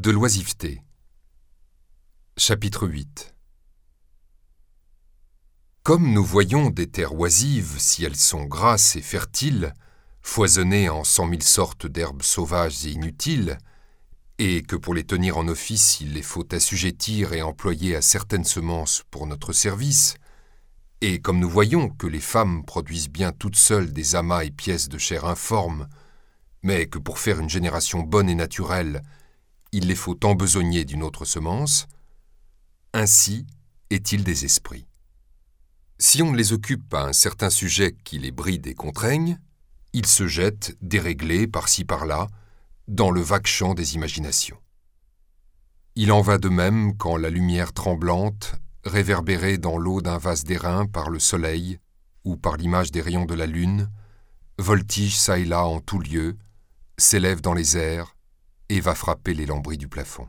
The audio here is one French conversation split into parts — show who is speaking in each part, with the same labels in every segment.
Speaker 1: De l'oisiveté. Chapitre 8 Comme nous voyons des terres oisives, si elles sont grasses et fertiles, foisonnées en cent mille sortes d'herbes sauvages et inutiles, et que pour les tenir en office il les faut assujettir et employer à certaines semences pour notre service, et comme nous voyons que les femmes produisent bien toutes seules des amas et pièces de chair informes, mais que pour faire une génération bonne et naturelle, il les faut embesogner d'une autre semence, ainsi est-il des esprits. Si on ne les occupe à un certain sujet qui les bride et contraigne, ils se jettent, déréglés par-ci par-là, dans le vague champ des imaginations. Il en va de même quand la lumière tremblante, réverbérée dans l'eau d'un vase d'airain par le soleil ou par l'image des rayons de la lune, voltige çà et là en tout lieu, s'élève dans les airs, et va frapper les lambris du plafond.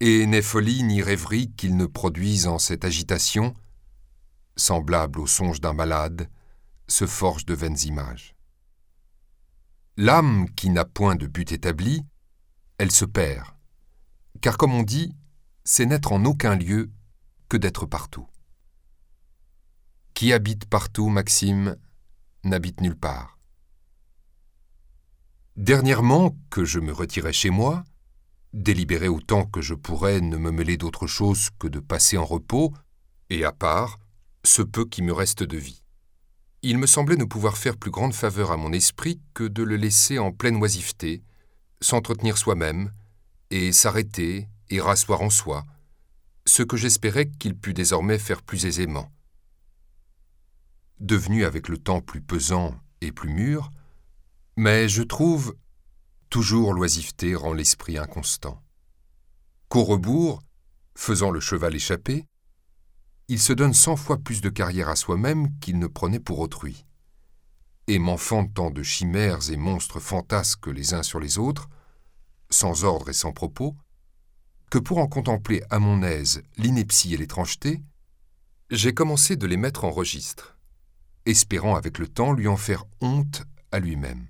Speaker 1: Et n'est folie ni rêverie qu'il ne produise en cette agitation, semblable au songe d'un malade, se forge de vaines images. L'âme qui n'a point de but établi, elle se perd, car comme on dit, c'est n'être en aucun lieu que d'être partout. Qui habite partout, Maxime, n'habite nulle part. Dernièrement, que je me retirais chez moi, délibérer autant que je pourrais ne me mêler d'autre chose que de passer en repos, et à part, ce peu qui me reste de vie. Il me semblait ne pouvoir faire plus grande faveur à mon esprit que de le laisser en pleine oisiveté, s'entretenir soi-même, et s'arrêter et rasseoir en soi, ce que j'espérais qu'il pût désormais faire plus aisément. Devenu avec le temps plus pesant et plus mûr, mais je trouve toujours l'oisiveté rend l'esprit inconstant. Qu'au rebours, faisant le cheval échapper, il se donne cent fois plus de carrière à soi-même qu'il ne prenait pour autrui. Et m'enfante tant de chimères et monstres fantasques les uns sur les autres, sans ordre et sans propos, que pour en contempler à mon aise l'ineptie et l'étrangeté, j'ai commencé de les mettre en registre, espérant avec le temps lui en faire honte à lui-même.